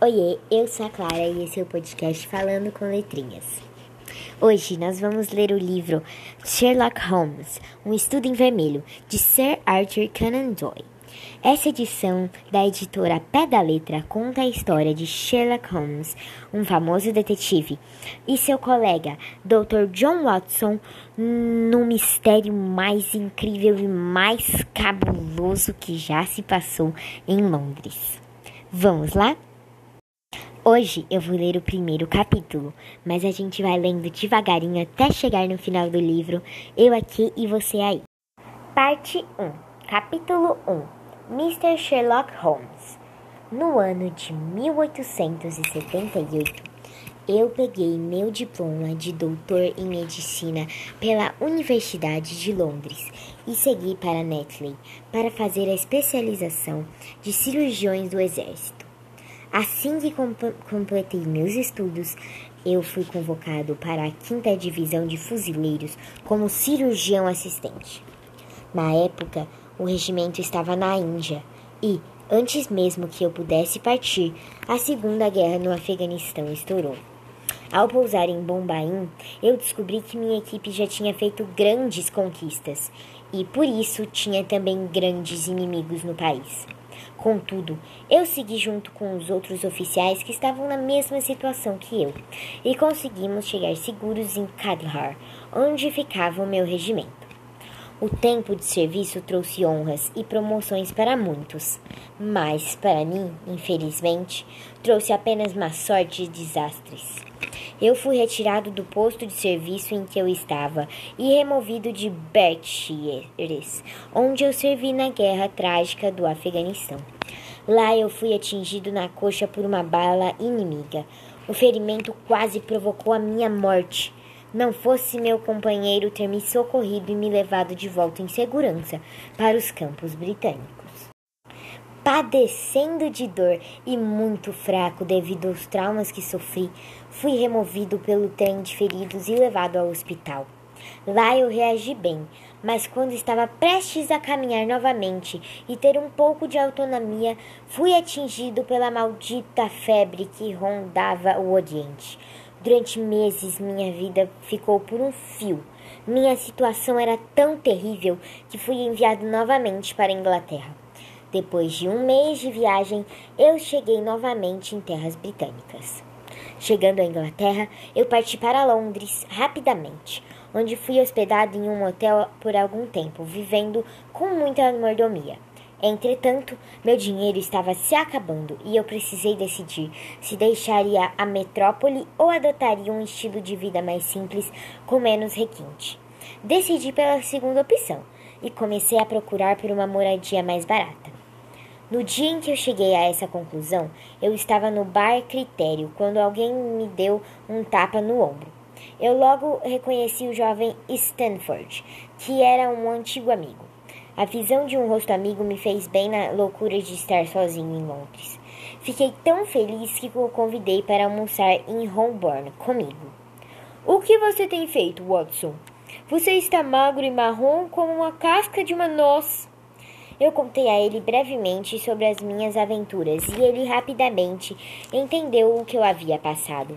Oiê, eu sou a Clara e esse é o podcast Falando com Letrinhas. Hoje nós vamos ler o livro Sherlock Holmes, um estudo em vermelho, de Sir Arthur Conan Doyle. Essa edição da editora Pé da Letra conta a história de Sherlock Holmes, um famoso detetive, e seu colega, Dr. John Watson, no mistério mais incrível e mais cabuloso que já se passou em Londres. Vamos lá? Hoje eu vou ler o primeiro capítulo, mas a gente vai lendo devagarinho até chegar no final do livro, eu aqui e você aí. Parte 1 Capítulo 1 Mr. Sherlock Holmes No ano de 1878, eu peguei meu diploma de doutor em medicina pela Universidade de Londres e segui para Netley para fazer a especialização de cirurgiões do Exército. Assim que completei meus estudos, eu fui convocado para a quinta divisão de fuzileiros como cirurgião assistente. Na época, o regimento estava na Índia e, antes mesmo que eu pudesse partir, a Segunda Guerra no Afeganistão estourou. Ao pousar em Bombaim, eu descobri que minha equipe já tinha feito grandes conquistas e, por isso, tinha também grandes inimigos no país. Contudo, eu segui junto com os outros oficiais que estavam na mesma situação que eu e conseguimos chegar seguros em Kandahar, onde ficava o meu regimento. O tempo de serviço trouxe honras e promoções para muitos, mas para mim, infelizmente, trouxe apenas má sorte e desastres. Eu fui retirado do posto de serviço em que eu estava e removido de Berkshires, onde eu servi na guerra trágica do Afeganistão. Lá eu fui atingido na coxa por uma bala inimiga. O ferimento quase provocou a minha morte. Não fosse meu companheiro ter me socorrido e me levado de volta em segurança para os campos britânicos padecendo de dor e muito fraco devido aos traumas que sofri, fui removido pelo trem de feridos e levado ao hospital. Lá eu reagi bem, mas quando estava prestes a caminhar novamente e ter um pouco de autonomia, fui atingido pela maldita febre que rondava o Oriente. Durante meses minha vida ficou por um fio. Minha situação era tão terrível que fui enviado novamente para a Inglaterra. Depois de um mês de viagem, eu cheguei novamente em terras britânicas. Chegando à Inglaterra, eu parti para Londres rapidamente, onde fui hospedado em um hotel por algum tempo, vivendo com muita mordomia. Entretanto, meu dinheiro estava se acabando e eu precisei decidir se deixaria a metrópole ou adotaria um estilo de vida mais simples, com menos requinte. Decidi pela segunda opção e comecei a procurar por uma moradia mais barata. No dia em que eu cheguei a essa conclusão, eu estava no bar Critério quando alguém me deu um tapa no ombro. Eu logo reconheci o jovem Stanford, que era um antigo amigo. A visão de um rosto amigo me fez bem na loucura de estar sozinho em Londres. Fiquei tão feliz que o convidei para almoçar em Holborn comigo. O que você tem feito, Watson? Você está magro e marrom como uma casca de uma noz. Eu contei a ele brevemente sobre as minhas aventuras e ele rapidamente entendeu o que eu havia passado.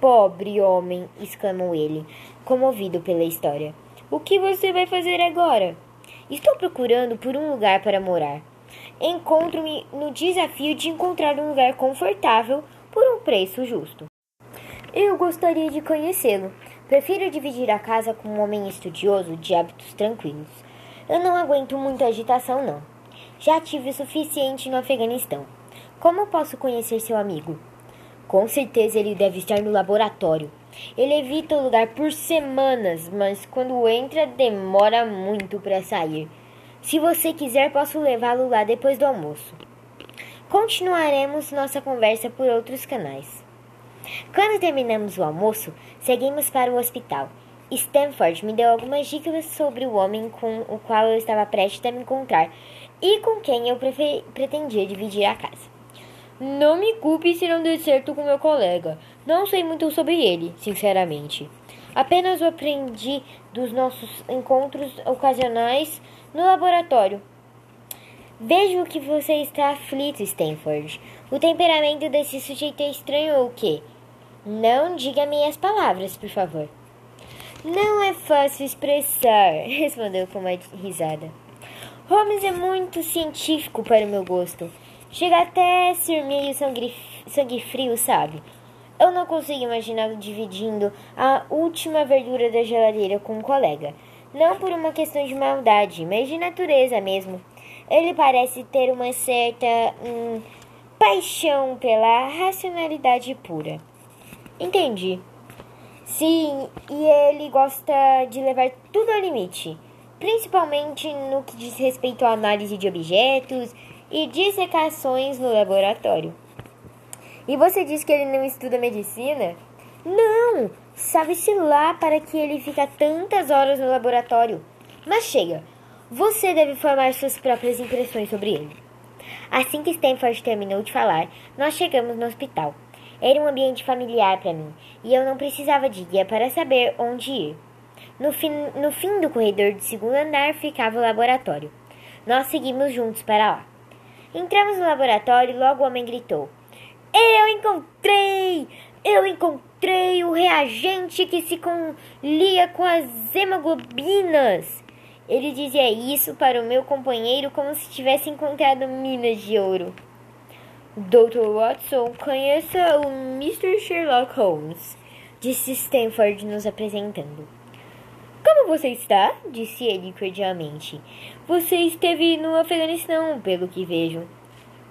Pobre homem! exclamou ele, comovido pela história. O que você vai fazer agora? Estou procurando por um lugar para morar. Encontro-me no desafio de encontrar um lugar confortável por um preço justo. Eu gostaria de conhecê-lo. Prefiro dividir a casa com um homem estudioso de hábitos tranquilos. Eu não aguento muita agitação, não. Já tive o suficiente no Afeganistão. Como posso conhecer seu amigo? Com certeza ele deve estar no laboratório. Ele evita o lugar por semanas, mas quando entra demora muito para sair. Se você quiser, posso levá-lo lá depois do almoço. Continuaremos nossa conversa por outros canais. Quando terminamos o almoço, seguimos para o hospital Stanford me deu algumas dicas sobre o homem com o qual eu estava prestes a me encontrar e com quem eu pretendia dividir a casa. Não me culpe se não der certo com meu colega. Não sei muito sobre ele, sinceramente. Apenas o aprendi dos nossos encontros ocasionais no laboratório. Vejo que você está aflito, Stanford. O temperamento desse sujeito é estranho ou o quê? Não diga minhas palavras, por favor. Não é fácil expressar, respondeu com uma risada. Holmes é muito científico para o meu gosto. Chega até ser meio sangue, sangue frio, sabe? Eu não consigo imaginá-lo dividindo a última verdura da geladeira com um colega. Não por uma questão de maldade, mas de natureza mesmo. Ele parece ter uma certa hum, paixão pela racionalidade pura. Entendi. Sim, e ele gosta de levar tudo ao limite, principalmente no que diz respeito à análise de objetos e dissecações no laboratório. E você diz que ele não estuda medicina? Não! Sabe-se lá para que ele fica tantas horas no laboratório. Mas chega, você deve formar suas próprias impressões sobre ele. Assim que Stanford terminou de falar, nós chegamos no hospital. Era um ambiente familiar para mim e eu não precisava de guia para saber onde ir. No fim, no fim do corredor de segundo andar ficava o laboratório. Nós seguimos juntos para lá. Entramos no laboratório e logo o homem gritou: Eu encontrei! Eu encontrei o reagente que se colia com as hemoglobinas! Ele dizia isso para o meu companheiro como se tivesse encontrado minas de ouro. Dr. Watson, conheça o Mr. Sherlock Holmes, disse Stanford nos apresentando. Como você está? disse ele cordialmente. Você esteve no Afeganistão, pelo que vejo.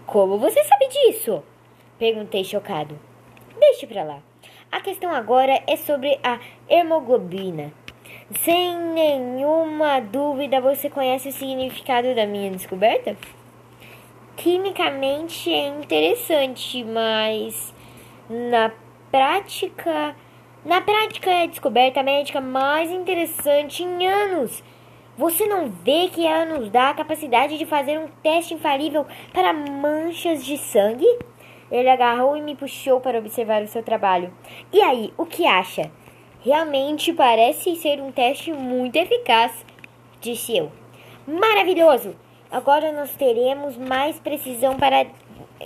Como você sabe disso? Perguntei chocado. Deixe pra lá. A questão agora é sobre a hemoglobina. Sem nenhuma dúvida, você conhece o significado da minha descoberta? Quimicamente é interessante, mas na prática na prática, é a descoberta médica mais interessante em anos. Você não vê que ela nos dá a capacidade de fazer um teste infalível para manchas de sangue? Ele agarrou e me puxou para observar o seu trabalho. E aí, o que acha? Realmente parece ser um teste muito eficaz, disse eu. Maravilhoso! Agora nós teremos mais precisão para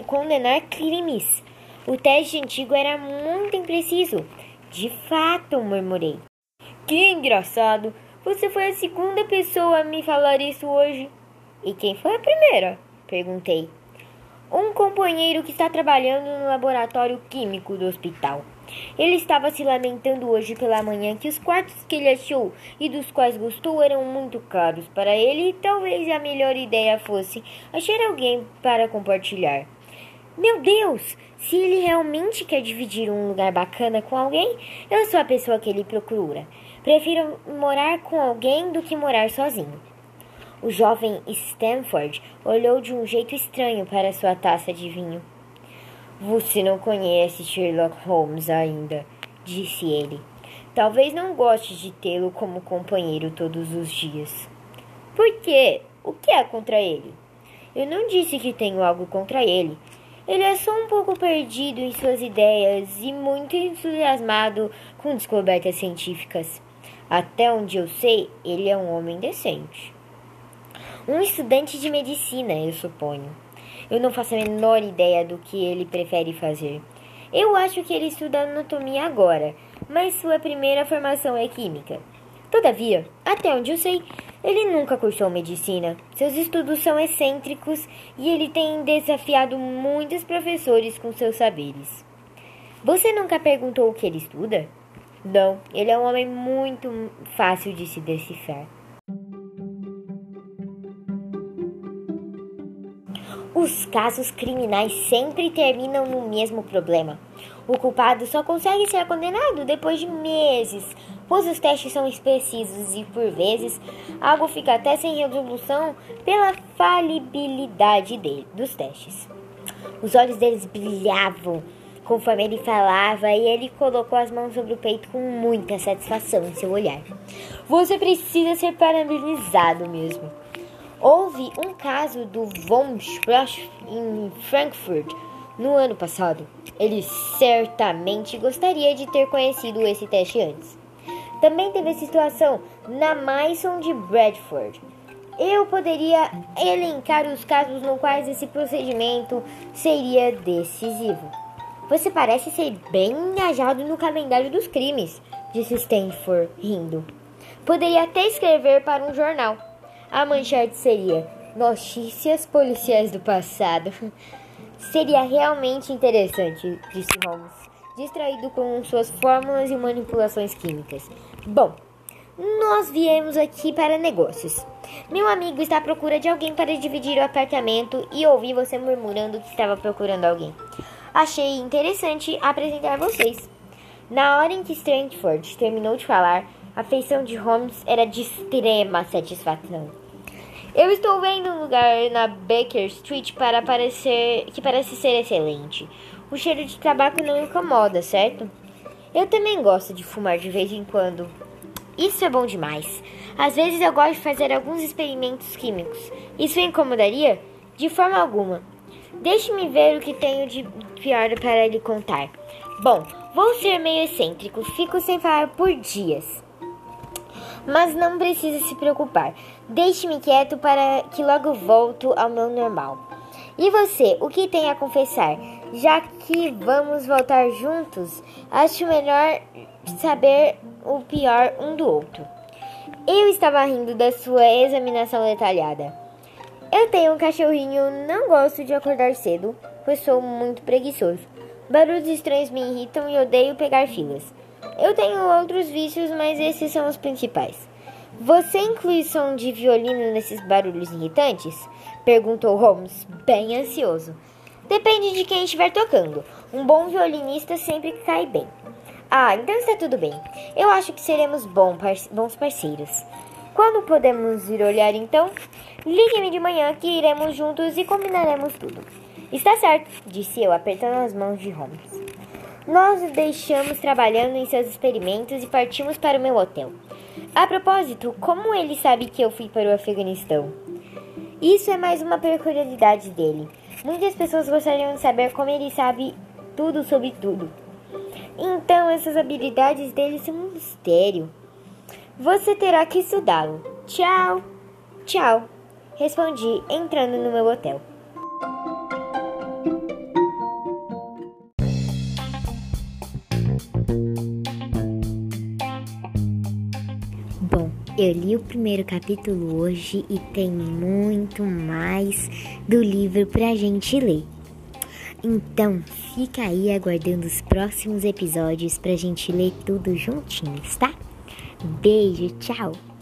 condenar crimes. O teste antigo era muito impreciso. De fato, murmurei. Que engraçado! Você foi a segunda pessoa a me falar isso hoje. E quem foi a primeira? Perguntei. Um companheiro que está trabalhando no laboratório químico do hospital. Ele estava se lamentando hoje pela manhã que os quartos que ele achou e dos quais gostou eram muito caros para ele e talvez a melhor ideia fosse achar alguém para compartilhar. Meu Deus! Se ele realmente quer dividir um lugar bacana com alguém, eu sou a pessoa que ele procura. Prefiro morar com alguém do que morar sozinho. O jovem Stanford olhou de um jeito estranho para sua taça de vinho. Você não conhece Sherlock Holmes ainda, disse ele. Talvez não goste de tê-lo como companheiro todos os dias. Por quê? O que há contra ele? Eu não disse que tenho algo contra ele. Ele é só um pouco perdido em suas ideias e muito entusiasmado com descobertas científicas. Até onde eu sei, ele é um homem decente. Um estudante de medicina, eu suponho. Eu não faço a menor ideia do que ele prefere fazer. Eu acho que ele estuda anatomia agora, mas sua primeira formação é química. Todavia, até onde eu sei, ele nunca cursou medicina. Seus estudos são excêntricos e ele tem desafiado muitos professores com seus saberes. Você nunca perguntou o que ele estuda? Não, ele é um homem muito fácil de se decifrar. Os casos criminais sempre terminam no mesmo problema. O culpado só consegue ser condenado depois de meses, pois os testes são precisos e, por vezes, algo fica até sem resolução pela falibilidade dele, dos testes. Os olhos deles brilhavam conforme ele falava e ele colocou as mãos sobre o peito com muita satisfação em seu olhar. Você precisa ser parabenizado mesmo. Houve um caso do Von Spross em Frankfurt no ano passado. Ele certamente gostaria de ter conhecido esse teste antes. Também teve a situação na Mason de Bradford. Eu poderia elencar os casos no quais esse procedimento seria decisivo. Você parece ser bem engajado no calendário dos crimes, disse Stanford, rindo. Poderia até escrever para um jornal. A manchete seria Notícias policiais do passado. Seria realmente interessante, disse Holmes, distraído com suas fórmulas e manipulações químicas. Bom, nós viemos aqui para negócios. Meu amigo está à procura de alguém para dividir o apartamento e ouvi você murmurando que estava procurando alguém. Achei interessante apresentar vocês. Na hora em que Strangford terminou de falar, a feição de Holmes era de extrema satisfação. Eu estou vendo um lugar na Baker Street para parecer que parece ser excelente. O cheiro de tabaco não incomoda, certo? Eu também gosto de fumar de vez em quando. Isso é bom demais. Às vezes eu gosto de fazer alguns experimentos químicos. Isso incomodaria? De forma alguma. Deixe-me ver o que tenho de pior para lhe contar. Bom, vou ser meio excêntrico, fico sem falar por dias. Mas não precisa se preocupar. Deixe-me quieto para que logo volto ao meu normal. E você, o que tem a confessar? Já que vamos voltar juntos, acho melhor saber o pior um do outro. Eu estava rindo da sua examinação detalhada. Eu tenho um cachorrinho, não gosto de acordar cedo, pois sou muito preguiçoso. Barulhos estranhos me irritam e odeio pegar filas. Eu tenho outros vícios, mas esses são os principais. Você inclui som de violino nesses barulhos irritantes? Perguntou Holmes, bem ansioso. Depende de quem estiver tocando. Um bom violinista sempre cai bem. Ah, então está tudo bem. Eu acho que seremos bons parceiros. Quando podemos ir olhar então? Ligue-me de manhã que iremos juntos e combinaremos tudo. Está certo, disse eu, apertando as mãos de Holmes. Nós o deixamos trabalhando em seus experimentos e partimos para o meu hotel. A propósito, como ele sabe que eu fui para o Afeganistão? Isso é mais uma peculiaridade dele. Muitas pessoas gostariam de saber como ele sabe tudo sobre tudo. Então, essas habilidades dele são um mistério. Você terá que estudá-lo. Tchau! Tchau! Respondi, entrando no meu hotel. Bom, eu li o primeiro capítulo hoje e tem muito mais do livro pra gente ler. Então, fica aí aguardando os próximos episódios pra gente ler tudo juntinhos, tá? Beijo, tchau!